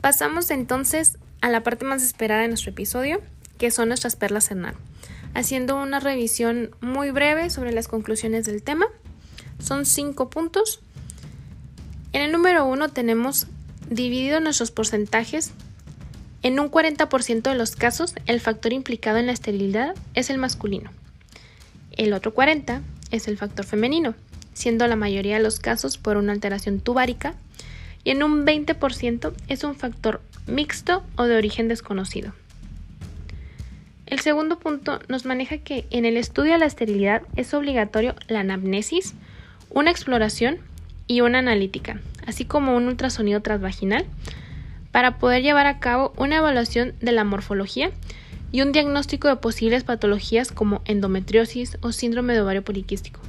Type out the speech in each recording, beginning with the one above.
Pasamos entonces a la parte más esperada de nuestro episodio, que son nuestras perlas en haciendo una revisión muy breve sobre las conclusiones del tema. Son cinco puntos. En el número uno tenemos dividido nuestros porcentajes. En un 40% de los casos, el factor implicado en la esterilidad es el masculino. El otro 40% es el factor femenino, siendo la mayoría de los casos por una alteración tubárica. Y en un 20% es un factor mixto o de origen desconocido. El segundo punto nos maneja que en el estudio de la esterilidad es obligatorio la anamnesis, una exploración y una analítica, así como un ultrasonido transvaginal, para poder llevar a cabo una evaluación de la morfología y un diagnóstico de posibles patologías como endometriosis o síndrome de ovario poliquístico.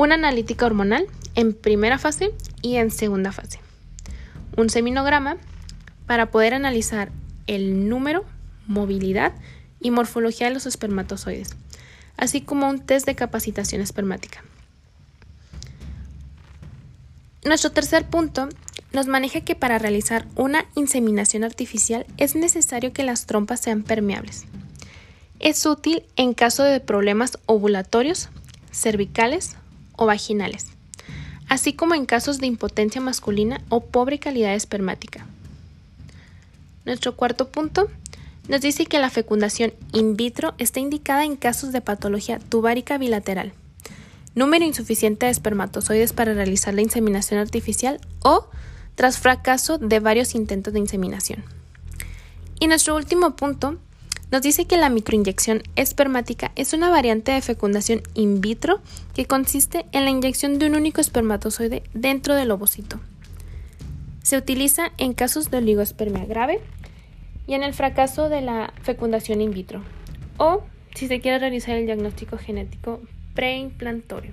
Una analítica hormonal en primera fase y en segunda fase. Un seminograma para poder analizar el número movilidad y morfología de los espermatozoides, así como un test de capacitación espermática. Nuestro tercer punto nos maneja que para realizar una inseminación artificial es necesario que las trompas sean permeables. Es útil en caso de problemas ovulatorios, cervicales o vaginales, así como en casos de impotencia masculina o pobre calidad espermática. Nuestro cuarto punto nos dice que la fecundación in vitro está indicada en casos de patología tubárica bilateral, número insuficiente de espermatozoides para realizar la inseminación artificial o tras fracaso de varios intentos de inseminación. Y nuestro último punto nos dice que la microinyección espermática es una variante de fecundación in vitro que consiste en la inyección de un único espermatozoide dentro del ovocito. Se utiliza en casos de oligospermia grave y en el fracaso de la fecundación in vitro o si se quiere realizar el diagnóstico genético preimplantorio.